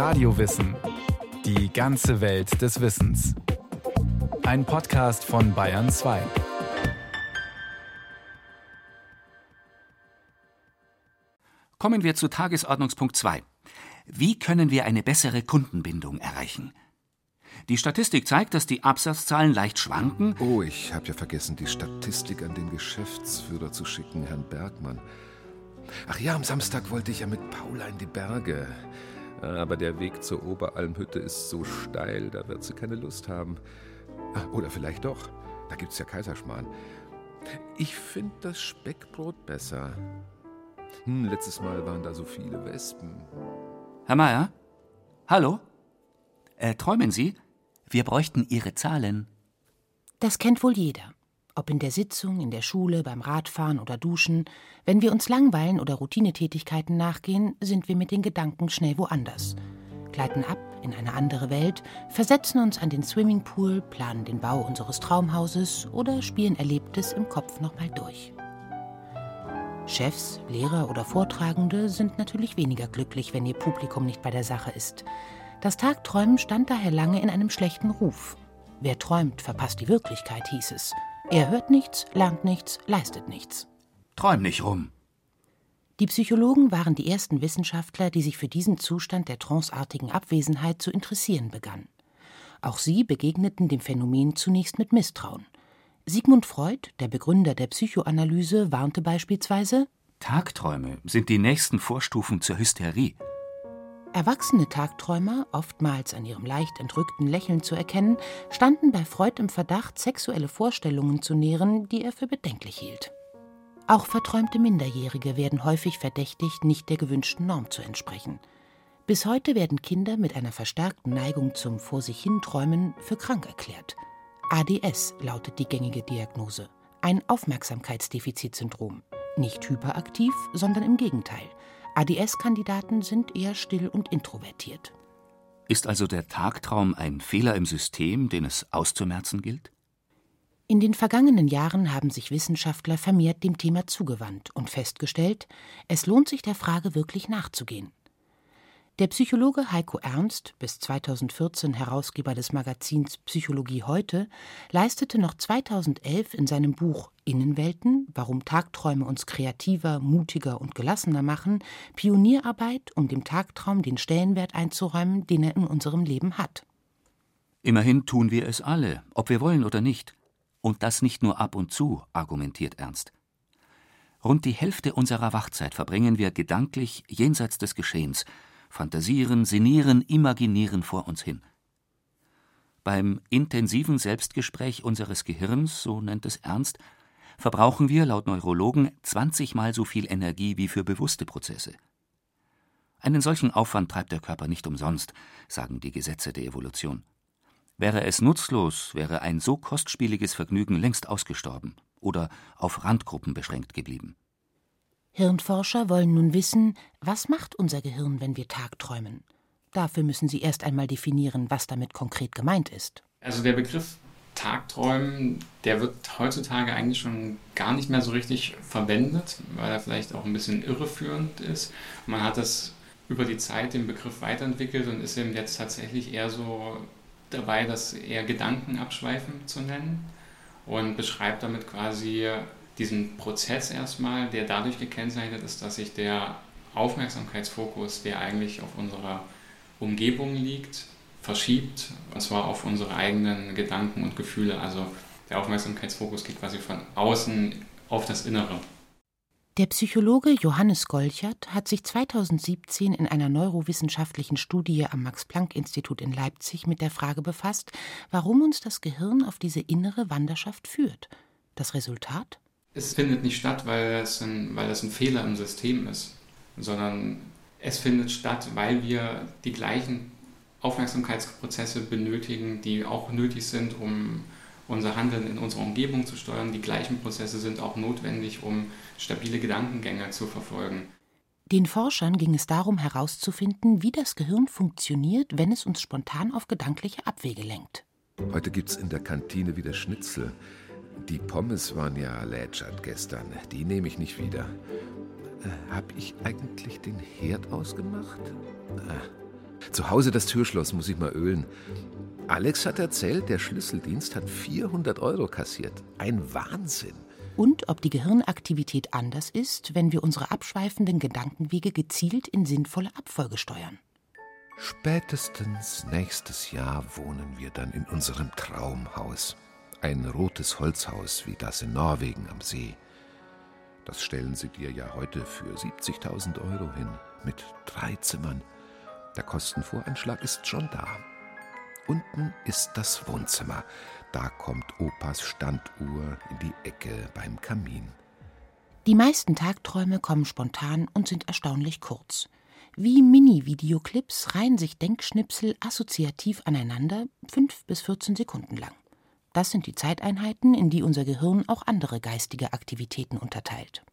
Radiowissen. Die ganze Welt des Wissens. Ein Podcast von Bayern 2. Kommen wir zu Tagesordnungspunkt 2. Wie können wir eine bessere Kundenbindung erreichen? Die Statistik zeigt, dass die Absatzzahlen leicht schwanken. Oh, ich habe ja vergessen, die Statistik an den Geschäftsführer zu schicken, Herrn Bergmann. Ach ja, am Samstag wollte ich ja mit Paula in die Berge. Aber der Weg zur Oberalmhütte ist so steil, da wird sie keine Lust haben. Ah, oder vielleicht doch. Da gibt's ja Kaiserschmarrn. Ich finde das Speckbrot besser. Hm, letztes Mal waren da so viele Wespen. Herr Meier? Hallo? Äh, träumen Sie? Wir bräuchten Ihre Zahlen. Das kennt wohl jeder. Ob in der Sitzung, in der Schule, beim Radfahren oder Duschen. Wenn wir uns langweilen oder Routinetätigkeiten nachgehen, sind wir mit den Gedanken schnell woanders. Gleiten ab in eine andere Welt, versetzen uns an den Swimmingpool, planen den Bau unseres Traumhauses oder spielen Erlebtes im Kopf nochmal durch. Chefs, Lehrer oder Vortragende sind natürlich weniger glücklich, wenn ihr Publikum nicht bei der Sache ist. Das Tagträumen stand daher lange in einem schlechten Ruf. Wer träumt, verpasst die Wirklichkeit, hieß es. Er hört nichts, lernt nichts, leistet nichts. Träum nicht rum. Die Psychologen waren die ersten Wissenschaftler, die sich für diesen Zustand der tranceartigen Abwesenheit zu interessieren begannen. Auch sie begegneten dem Phänomen zunächst mit Misstrauen. Sigmund Freud, der Begründer der Psychoanalyse, warnte beispielsweise Tagträume sind die nächsten Vorstufen zur Hysterie. Erwachsene Tagträumer, oftmals an ihrem leicht entrückten Lächeln zu erkennen, standen bei Freud im Verdacht, sexuelle Vorstellungen zu nähren, die er für bedenklich hielt. Auch verträumte Minderjährige werden häufig verdächtigt, nicht der gewünschten Norm zu entsprechen. Bis heute werden Kinder mit einer verstärkten Neigung zum Vor sich hin Träumen für krank erklärt. ADS lautet die gängige Diagnose, ein Aufmerksamkeitsdefizitsyndrom. Nicht hyperaktiv, sondern im Gegenteil. ADS-Kandidaten sind eher still und introvertiert. Ist also der Tagtraum ein Fehler im System, den es auszumerzen gilt? In den vergangenen Jahren haben sich Wissenschaftler vermehrt dem Thema zugewandt und festgestellt, es lohnt sich der Frage wirklich nachzugehen. Der Psychologe Heiko Ernst, bis 2014 Herausgeber des Magazins Psychologie heute, leistete noch 2011 in seinem Buch Innenwelten, warum Tagträume uns kreativer, mutiger und gelassener machen, Pionierarbeit, um dem Tagtraum den Stellenwert einzuräumen, den er in unserem Leben hat. Immerhin tun wir es alle, ob wir wollen oder nicht. Und das nicht nur ab und zu, argumentiert Ernst. Rund die Hälfte unserer Wachzeit verbringen wir gedanklich jenseits des Geschehens, fantasieren, sinnieren, imaginieren vor uns hin. Beim intensiven Selbstgespräch unseres Gehirns, so nennt es Ernst, verbrauchen wir laut Neurologen 20 mal so viel Energie wie für bewusste Prozesse. Einen solchen Aufwand treibt der Körper nicht umsonst, sagen die Gesetze der Evolution. Wäre es nutzlos, wäre ein so kostspieliges Vergnügen längst ausgestorben oder auf Randgruppen beschränkt geblieben. Hirnforscher wollen nun wissen, was macht unser Gehirn, wenn wir tagträumen. Dafür müssen sie erst einmal definieren, was damit konkret gemeint ist. Also der Begriff Tagträumen, der wird heutzutage eigentlich schon gar nicht mehr so richtig verwendet, weil er vielleicht auch ein bisschen irreführend ist. Man hat das über die Zeit den Begriff weiterentwickelt und ist eben jetzt tatsächlich eher so dabei, das eher Gedanken abschweifen zu nennen und beschreibt damit quasi diesen Prozess erstmal, der dadurch gekennzeichnet ist, dass sich der Aufmerksamkeitsfokus, der eigentlich auf unserer Umgebung liegt, verschiebt, und zwar auf unsere eigenen Gedanken und Gefühle. Also der Aufmerksamkeitsfokus geht quasi von außen auf das Innere. Der Psychologe Johannes Golchert hat sich 2017 in einer neurowissenschaftlichen Studie am Max-Planck-Institut in Leipzig mit der Frage befasst, warum uns das Gehirn auf diese innere Wanderschaft führt. Das Resultat? Es findet nicht statt, weil das, ein, weil das ein Fehler im System ist, sondern es findet statt, weil wir die gleichen Aufmerksamkeitsprozesse benötigen, die auch nötig sind, um unser Handeln in unserer Umgebung zu steuern. Die gleichen Prozesse sind auch notwendig, um stabile Gedankengänge zu verfolgen. Den Forschern ging es darum herauszufinden, wie das Gehirn funktioniert, wenn es uns spontan auf gedankliche Abwege lenkt. Heute gibt's in der Kantine wieder Schnitzel. Die Pommes waren ja lätschert gestern. Die nehme ich nicht wieder. Äh, hab ich eigentlich den Herd ausgemacht? Äh, Zu Hause das Türschloss muss ich mal ölen. Alex hat erzählt, der Schlüsseldienst hat 400 Euro kassiert. Ein Wahnsinn. Und ob die Gehirnaktivität anders ist, wenn wir unsere abschweifenden Gedankenwege gezielt in sinnvolle Abfolge steuern. Spätestens nächstes Jahr wohnen wir dann in unserem Traumhaus. Ein rotes Holzhaus wie das in Norwegen am See. Das stellen sie dir ja heute für 70.000 Euro hin, mit drei Zimmern. Der Kostenvoranschlag ist schon da. Unten ist das Wohnzimmer. Da kommt Opas Standuhr in die Ecke beim Kamin. Die meisten Tagträume kommen spontan und sind erstaunlich kurz. Wie Mini-Videoclips reihen sich Denkschnipsel assoziativ aneinander, fünf bis 14 Sekunden lang. Das sind die Zeiteinheiten, in die unser Gehirn auch andere geistige Aktivitäten unterteilt.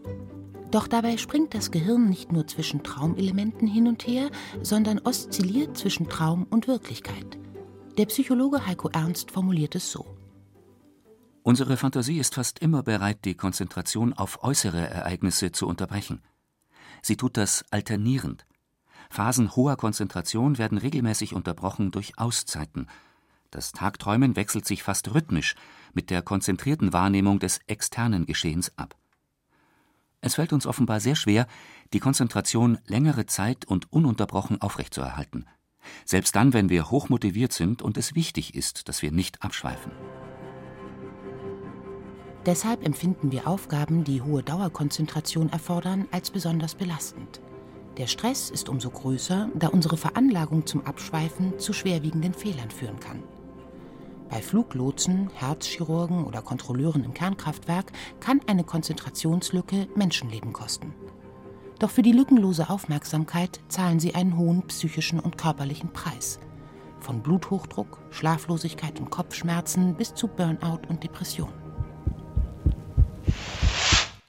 Doch dabei springt das Gehirn nicht nur zwischen Traumelementen hin und her, sondern oszilliert zwischen Traum und Wirklichkeit. Der Psychologe Heiko Ernst formuliert es so. Unsere Fantasie ist fast immer bereit, die Konzentration auf äußere Ereignisse zu unterbrechen. Sie tut das alternierend. Phasen hoher Konzentration werden regelmäßig unterbrochen durch Auszeiten – das Tagträumen wechselt sich fast rhythmisch mit der konzentrierten Wahrnehmung des externen Geschehens ab. Es fällt uns offenbar sehr schwer, die Konzentration längere Zeit und ununterbrochen aufrechtzuerhalten. Selbst dann, wenn wir hochmotiviert sind und es wichtig ist, dass wir nicht abschweifen. Deshalb empfinden wir Aufgaben, die hohe Dauerkonzentration erfordern, als besonders belastend. Der Stress ist umso größer, da unsere Veranlagung zum Abschweifen zu schwerwiegenden Fehlern führen kann. Bei Fluglotsen, Herzchirurgen oder Kontrolleuren im Kernkraftwerk kann eine Konzentrationslücke Menschenleben kosten. Doch für die lückenlose Aufmerksamkeit zahlen sie einen hohen psychischen und körperlichen Preis. Von Bluthochdruck, Schlaflosigkeit und Kopfschmerzen bis zu Burnout und Depression.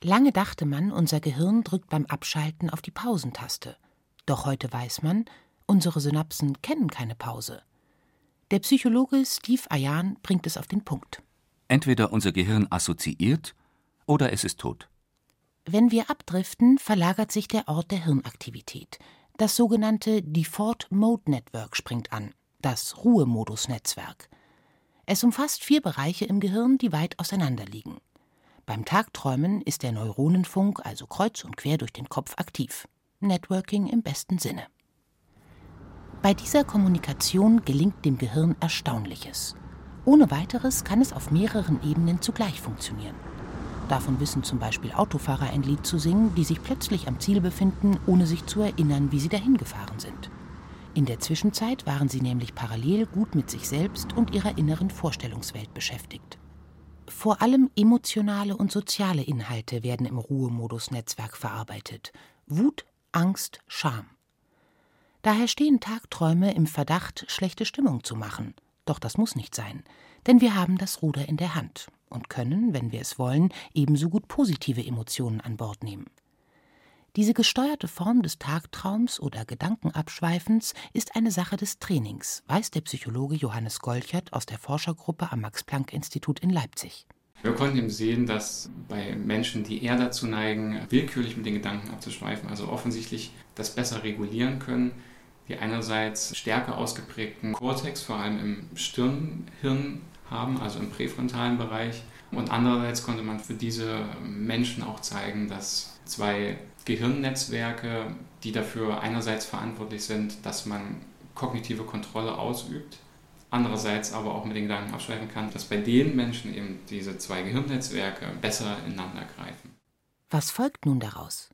Lange dachte man, unser Gehirn drückt beim Abschalten auf die Pausentaste. Doch heute weiß man, unsere Synapsen kennen keine Pause. Der Psychologe Steve Ayan bringt es auf den Punkt. Entweder unser Gehirn assoziiert oder es ist tot. Wenn wir abdriften, verlagert sich der Ort der Hirnaktivität. Das sogenannte Default Mode Network springt an, das Ruhemodus-Netzwerk. Es umfasst vier Bereiche im Gehirn, die weit auseinander liegen. Beim Tagträumen ist der Neuronenfunk also kreuz und quer durch den Kopf aktiv. Networking im besten Sinne. Bei dieser Kommunikation gelingt dem Gehirn Erstaunliches. Ohne weiteres kann es auf mehreren Ebenen zugleich funktionieren. Davon wissen zum Beispiel Autofahrer ein Lied zu singen, die sich plötzlich am Ziel befinden, ohne sich zu erinnern, wie sie dahin gefahren sind. In der Zwischenzeit waren sie nämlich parallel gut mit sich selbst und ihrer inneren Vorstellungswelt beschäftigt. Vor allem emotionale und soziale Inhalte werden im Ruhemodus-Netzwerk verarbeitet. Wut, Angst, Scham. Daher stehen Tagträume im Verdacht, schlechte Stimmung zu machen. Doch das muss nicht sein, denn wir haben das Ruder in der Hand und können, wenn wir es wollen, ebenso gut positive Emotionen an Bord nehmen. Diese gesteuerte Form des Tagtraums oder Gedankenabschweifens ist eine Sache des Trainings, weiß der Psychologe Johannes Golchert aus der Forschergruppe am Max-Planck-Institut in Leipzig. Wir konnten eben sehen, dass bei Menschen, die eher dazu neigen, willkürlich mit den Gedanken abzuschweifen, also offensichtlich das besser regulieren können, die einerseits stärker ausgeprägten Kortex, vor allem im Stirnhirn haben, also im präfrontalen Bereich. Und andererseits konnte man für diese Menschen auch zeigen, dass zwei Gehirnnetzwerke, die dafür einerseits verantwortlich sind, dass man kognitive Kontrolle ausübt, andererseits aber auch mit den Gedanken abschweifen kann, dass bei den Menschen eben diese zwei Gehirnnetzwerke besser ineinander greifen. Was folgt nun daraus?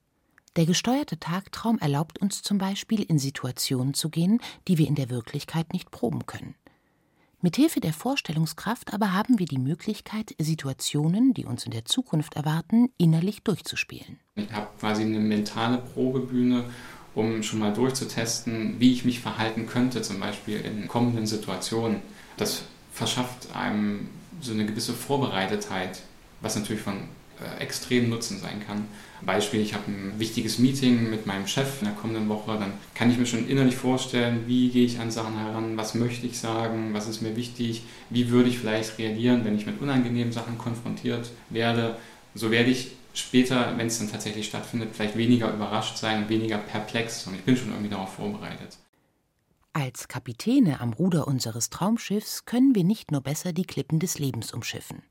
Der gesteuerte Tagtraum erlaubt uns zum Beispiel in Situationen zu gehen, die wir in der Wirklichkeit nicht proben können. Mithilfe der Vorstellungskraft aber haben wir die Möglichkeit, Situationen, die uns in der Zukunft erwarten, innerlich durchzuspielen. Ich habe quasi eine mentale Probebühne, um schon mal durchzutesten, wie ich mich verhalten könnte, zum Beispiel in kommenden Situationen. Das verschafft einem so eine gewisse Vorbereitetheit, was natürlich von äh, extrem Nutzen sein kann. Beispiel, ich habe ein wichtiges Meeting mit meinem Chef in der kommenden Woche, dann kann ich mir schon innerlich vorstellen, wie gehe ich an Sachen heran, was möchte ich sagen, was ist mir wichtig, wie würde ich vielleicht reagieren, wenn ich mit unangenehmen Sachen konfrontiert werde. So werde ich später, wenn es dann tatsächlich stattfindet, vielleicht weniger überrascht sein, weniger perplex und ich bin schon irgendwie darauf vorbereitet. Als Kapitäne am Ruder unseres Traumschiffs können wir nicht nur besser die Klippen des Lebens umschiffen.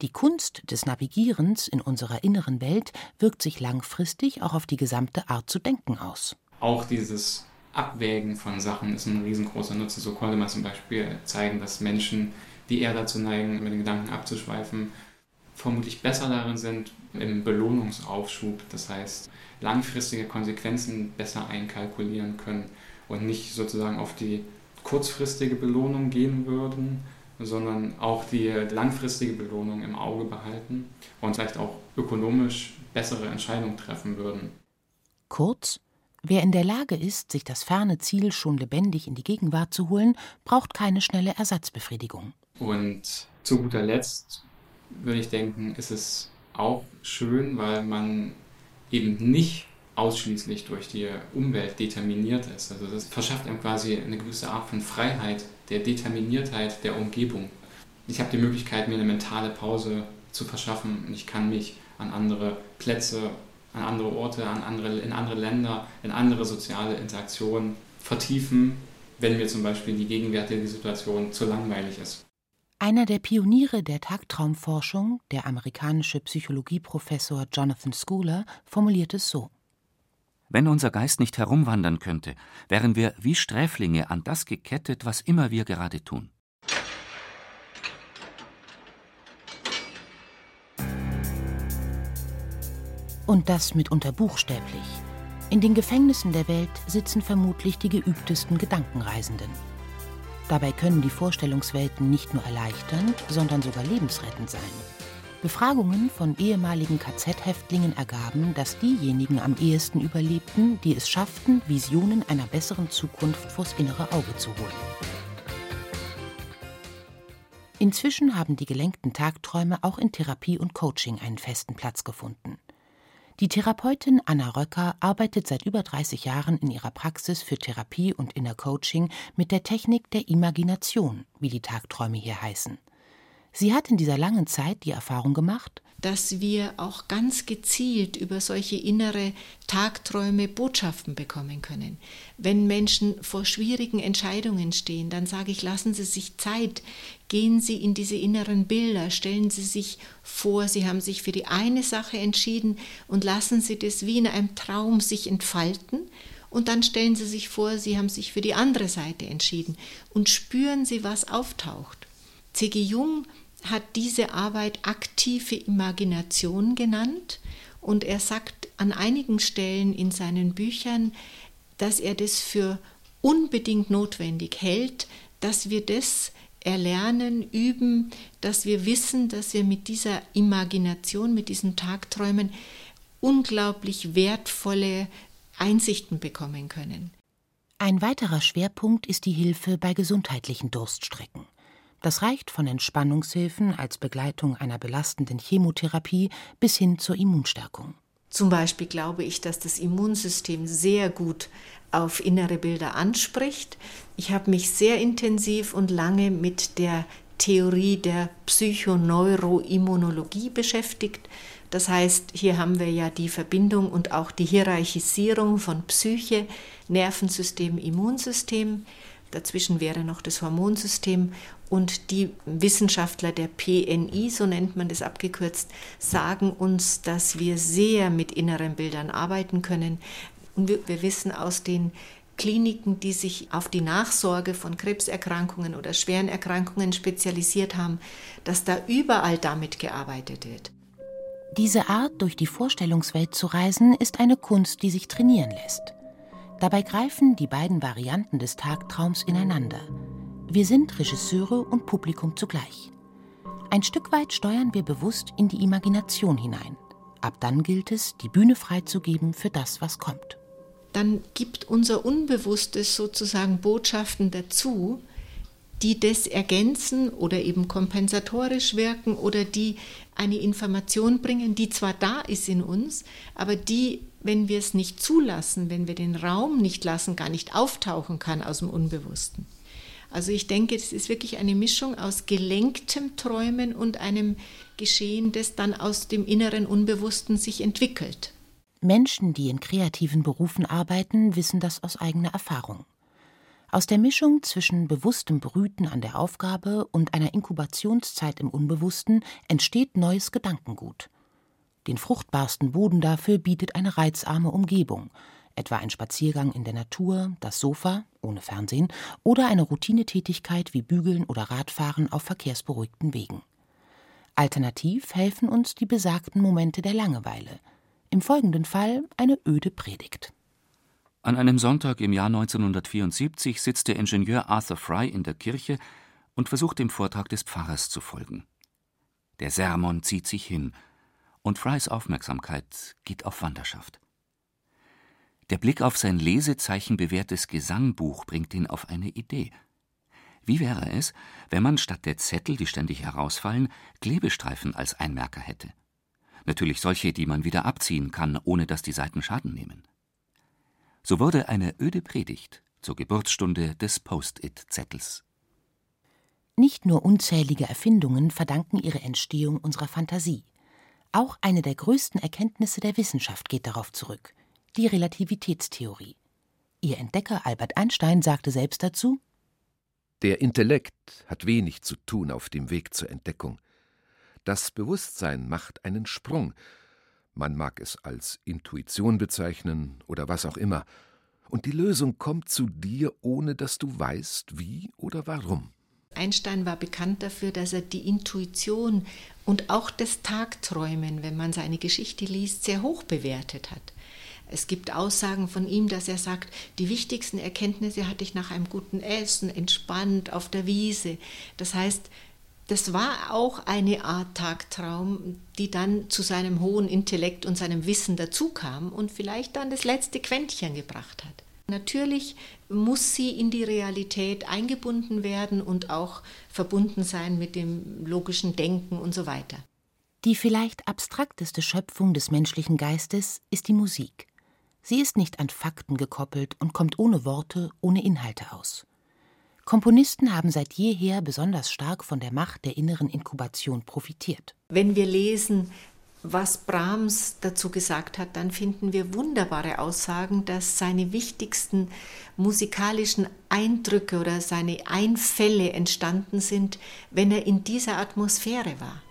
Die Kunst des Navigierens in unserer inneren Welt wirkt sich langfristig auch auf die gesamte Art zu denken aus. Auch dieses Abwägen von Sachen ist ein riesengroßer Nutzen. So konnte man zum Beispiel zeigen, dass Menschen, die eher dazu neigen, mit den Gedanken abzuschweifen, vermutlich besser darin sind im Belohnungsaufschub. Das heißt, langfristige Konsequenzen besser einkalkulieren können und nicht sozusagen auf die kurzfristige Belohnung gehen würden, sondern auch die langfristige Belohnung im Auge behalten und vielleicht auch ökonomisch bessere Entscheidungen treffen würden. Kurz, wer in der Lage ist, sich das ferne Ziel schon lebendig in die Gegenwart zu holen, braucht keine schnelle Ersatzbefriedigung. Und zu guter Letzt würde ich denken, ist es auch schön, weil man eben nicht ausschließlich durch die Umwelt determiniert ist. Also das verschafft einem quasi eine gewisse Art von Freiheit, der Determiniertheit der Umgebung. Ich habe die Möglichkeit, mir eine mentale Pause zu verschaffen und ich kann mich an andere Plätze, an andere Orte, an andere, in andere Länder, in andere soziale Interaktionen vertiefen, wenn mir zum Beispiel die gegenwärtige Situation zu langweilig ist. Einer der Pioniere der Tagtraumforschung, der amerikanische Psychologieprofessor Jonathan Schooler, formuliert es so. Wenn unser Geist nicht herumwandern könnte, wären wir wie Sträflinge an das gekettet, was immer wir gerade tun. Und das mitunter buchstäblich. In den Gefängnissen der Welt sitzen vermutlich die geübtesten Gedankenreisenden. Dabei können die Vorstellungswelten nicht nur erleichternd, sondern sogar lebensrettend sein. Befragungen von ehemaligen KZ-Häftlingen ergaben, dass diejenigen am ehesten überlebten, die es schafften, Visionen einer besseren Zukunft vors innere Auge zu holen. Inzwischen haben die gelenkten Tagträume auch in Therapie und Coaching einen festen Platz gefunden. Die Therapeutin Anna Röcker arbeitet seit über 30 Jahren in ihrer Praxis für Therapie und Inner Coaching mit der Technik der Imagination, wie die Tagträume hier heißen. Sie hat in dieser langen Zeit die Erfahrung gemacht, dass wir auch ganz gezielt über solche innere Tagträume Botschaften bekommen können. Wenn Menschen vor schwierigen Entscheidungen stehen, dann sage ich, lassen Sie sich Zeit, gehen Sie in diese inneren Bilder, stellen Sie sich vor, Sie haben sich für die eine Sache entschieden und lassen Sie das wie in einem Traum sich entfalten. Und dann stellen Sie sich vor, Sie haben sich für die andere Seite entschieden und spüren Sie, was auftaucht. C.G. Jung hat diese Arbeit aktive Imagination genannt und er sagt an einigen Stellen in seinen Büchern, dass er das für unbedingt notwendig hält, dass wir das erlernen, üben, dass wir wissen, dass wir mit dieser Imagination, mit diesen Tagträumen unglaublich wertvolle Einsichten bekommen können. Ein weiterer Schwerpunkt ist die Hilfe bei gesundheitlichen Durststrecken. Das reicht von Entspannungshilfen als Begleitung einer belastenden Chemotherapie bis hin zur Immunstärkung. Zum Beispiel glaube ich, dass das Immunsystem sehr gut auf innere Bilder anspricht. Ich habe mich sehr intensiv und lange mit der Theorie der Psychoneuroimmunologie beschäftigt. Das heißt, hier haben wir ja die Verbindung und auch die Hierarchisierung von Psyche, Nervensystem, Immunsystem. Dazwischen wäre noch das Hormonsystem und die Wissenschaftler der PNI, so nennt man das abgekürzt, sagen uns, dass wir sehr mit inneren Bildern arbeiten können. Und wir, wir wissen aus den Kliniken, die sich auf die Nachsorge von Krebserkrankungen oder schweren Erkrankungen spezialisiert haben, dass da überall damit gearbeitet wird. Diese Art, durch die Vorstellungswelt zu reisen, ist eine Kunst, die sich trainieren lässt. Dabei greifen die beiden Varianten des Tagtraums ineinander. Wir sind Regisseure und Publikum zugleich. Ein Stück weit steuern wir bewusst in die Imagination hinein. Ab dann gilt es, die Bühne freizugeben für das, was kommt. Dann gibt unser Unbewusstes sozusagen Botschaften dazu, die das ergänzen oder eben kompensatorisch wirken oder die eine Information bringen, die zwar da ist in uns, aber die, wenn wir es nicht zulassen, wenn wir den Raum nicht lassen, gar nicht auftauchen kann aus dem Unbewussten. Also ich denke, es ist wirklich eine Mischung aus gelenktem Träumen und einem Geschehen, das dann aus dem inneren Unbewussten sich entwickelt. Menschen, die in kreativen Berufen arbeiten, wissen das aus eigener Erfahrung. Aus der Mischung zwischen bewusstem Brüten an der Aufgabe und einer Inkubationszeit im Unbewussten entsteht neues Gedankengut. Den fruchtbarsten Boden dafür bietet eine reizarme Umgebung, etwa ein Spaziergang in der Natur, das Sofa ohne Fernsehen oder eine Routinetätigkeit wie Bügeln oder Radfahren auf verkehrsberuhigten Wegen. Alternativ helfen uns die besagten Momente der Langeweile, im folgenden Fall eine öde Predigt. An einem Sonntag im Jahr 1974 sitzt der Ingenieur Arthur Fry in der Kirche und versucht dem Vortrag des Pfarrers zu folgen. Der Sermon zieht sich hin, und Frys Aufmerksamkeit geht auf Wanderschaft. Der Blick auf sein lesezeichenbewehrtes Gesangbuch bringt ihn auf eine Idee. Wie wäre es, wenn man statt der Zettel, die ständig herausfallen, Klebestreifen als Einmerker hätte? Natürlich solche, die man wieder abziehen kann, ohne dass die Seiten Schaden nehmen. So wurde eine öde Predigt zur Geburtsstunde des Post-it-Zettels. Nicht nur unzählige Erfindungen verdanken ihre Entstehung unserer Fantasie. Auch eine der größten Erkenntnisse der Wissenschaft geht darauf zurück, die Relativitätstheorie. Ihr Entdecker Albert Einstein sagte selbst dazu Der Intellekt hat wenig zu tun auf dem Weg zur Entdeckung. Das Bewusstsein macht einen Sprung, man mag es als Intuition bezeichnen oder was auch immer, und die Lösung kommt zu dir, ohne dass du weißt, wie oder warum. Einstein war bekannt dafür, dass er die Intuition und auch das Tagträumen, wenn man seine Geschichte liest, sehr hoch bewertet hat. Es gibt Aussagen von ihm, dass er sagt, die wichtigsten Erkenntnisse hatte ich nach einem guten Essen, entspannt auf der Wiese. Das heißt, das war auch eine Art Tagtraum, die dann zu seinem hohen Intellekt und seinem Wissen dazukam und vielleicht dann das letzte Quäntchen gebracht hat. Natürlich muss sie in die Realität eingebunden werden und auch verbunden sein mit dem logischen Denken und so weiter. Die vielleicht abstrakteste Schöpfung des menschlichen Geistes ist die Musik. Sie ist nicht an Fakten gekoppelt und kommt ohne Worte, ohne Inhalte aus. Komponisten haben seit jeher besonders stark von der Macht der inneren Inkubation profitiert. Wenn wir lesen, was Brahms dazu gesagt hat, dann finden wir wunderbare Aussagen, dass seine wichtigsten musikalischen Eindrücke oder seine Einfälle entstanden sind, wenn er in dieser Atmosphäre war.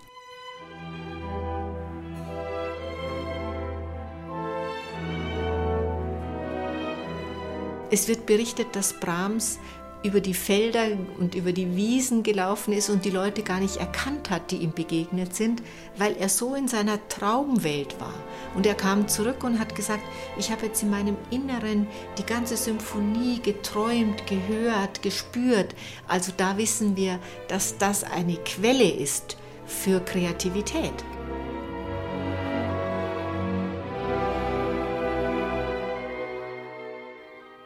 Es wird berichtet, dass Brahms über die Felder und über die Wiesen gelaufen ist und die Leute gar nicht erkannt hat, die ihm begegnet sind, weil er so in seiner Traumwelt war. Und er kam zurück und hat gesagt, ich habe jetzt in meinem Inneren die ganze Symphonie geträumt, gehört, gespürt. Also da wissen wir, dass das eine Quelle ist für Kreativität.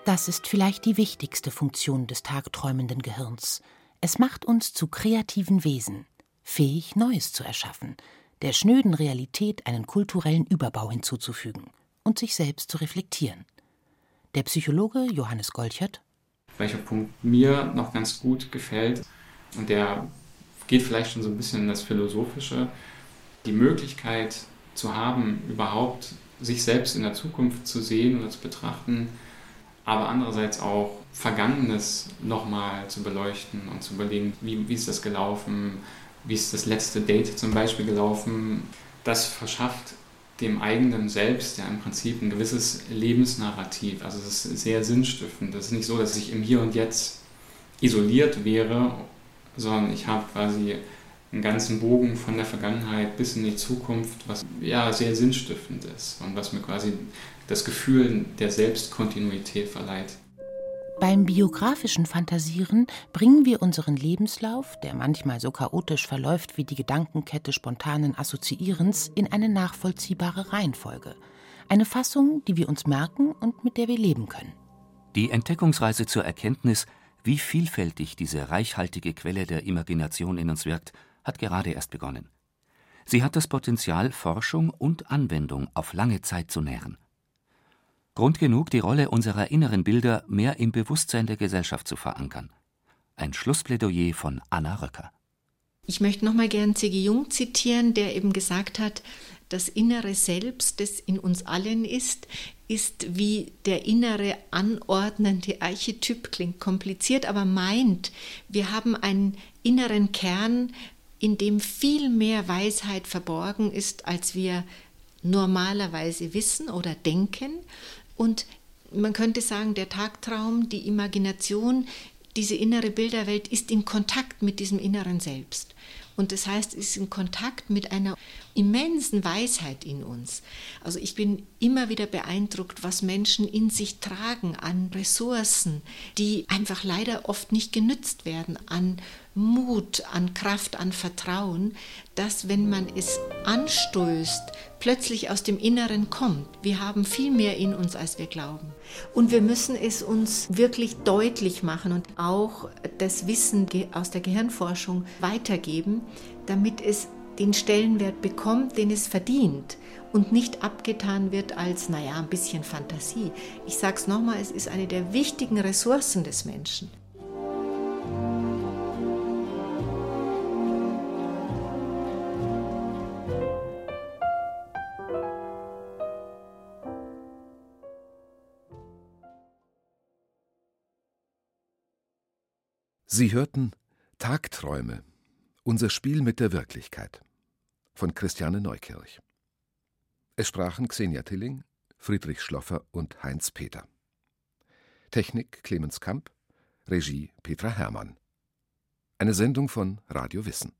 Das ist vielleicht die wichtigste Funktion des tagträumenden Gehirns. Es macht uns zu kreativen Wesen, fähig, Neues zu erschaffen, der schnöden Realität einen kulturellen Überbau hinzuzufügen und sich selbst zu reflektieren. Der Psychologe Johannes Golchert. Welcher Punkt mir noch ganz gut gefällt, und der geht vielleicht schon so ein bisschen in das Philosophische, die Möglichkeit zu haben, überhaupt sich selbst in der Zukunft zu sehen oder zu betrachten, aber andererseits auch Vergangenes nochmal zu beleuchten und zu überlegen, wie, wie ist das gelaufen, wie ist das letzte Date zum Beispiel gelaufen. Das verschafft dem eigenen Selbst ja im Prinzip ein gewisses Lebensnarrativ. Also es ist sehr sinnstiftend. Es ist nicht so, dass ich im Hier und Jetzt isoliert wäre, sondern ich habe quasi einen ganzen Bogen von der Vergangenheit bis in die Zukunft, was ja sehr sinnstiftend ist und was mir quasi das Gefühl der Selbstkontinuität verleiht. Beim biografischen Fantasieren bringen wir unseren Lebenslauf, der manchmal so chaotisch verläuft wie die Gedankenkette spontanen Assoziierens, in eine nachvollziehbare Reihenfolge. Eine Fassung, die wir uns merken und mit der wir leben können. Die Entdeckungsreise zur Erkenntnis, wie vielfältig diese reichhaltige Quelle der Imagination in uns wirkt, hat gerade erst begonnen. Sie hat das Potenzial, Forschung und Anwendung auf lange Zeit zu nähren. Grund genug, die Rolle unserer inneren Bilder mehr im Bewusstsein der Gesellschaft zu verankern. Ein Schlussplädoyer von Anna Röcker. Ich möchte nochmal gern C.G. Jung zitieren, der eben gesagt hat, das innere Selbst, das in uns allen ist, ist wie der innere anordnende Archetyp, klingt kompliziert, aber meint, wir haben einen inneren Kern, in dem viel mehr Weisheit verborgen ist, als wir normalerweise wissen oder denken. Und man könnte sagen, der Tagtraum, die Imagination, diese innere Bilderwelt ist in Kontakt mit diesem inneren Selbst. Und das heißt, es ist in Kontakt mit einer immensen Weisheit in uns. Also ich bin immer wieder beeindruckt, was Menschen in sich tragen an Ressourcen, die einfach leider oft nicht genützt werden, an Mut, an Kraft, an Vertrauen, dass wenn man es anstößt, plötzlich aus dem Inneren kommt. Wir haben viel mehr in uns, als wir glauben. Und wir müssen es uns wirklich deutlich machen und auch das Wissen aus der Gehirnforschung weitergeben, damit es den Stellenwert bekommt, den es verdient und nicht abgetan wird als, naja, ein bisschen Fantasie. Ich sage es nochmal, es ist eine der wichtigen Ressourcen des Menschen. Sie hörten Tagträume, unser Spiel mit der Wirklichkeit von Christiane Neukirch. Es sprachen Xenia Tilling, Friedrich Schloffer und Heinz Peter. Technik Clemens Kamp, Regie Petra Hermann. Eine Sendung von Radio Wissen.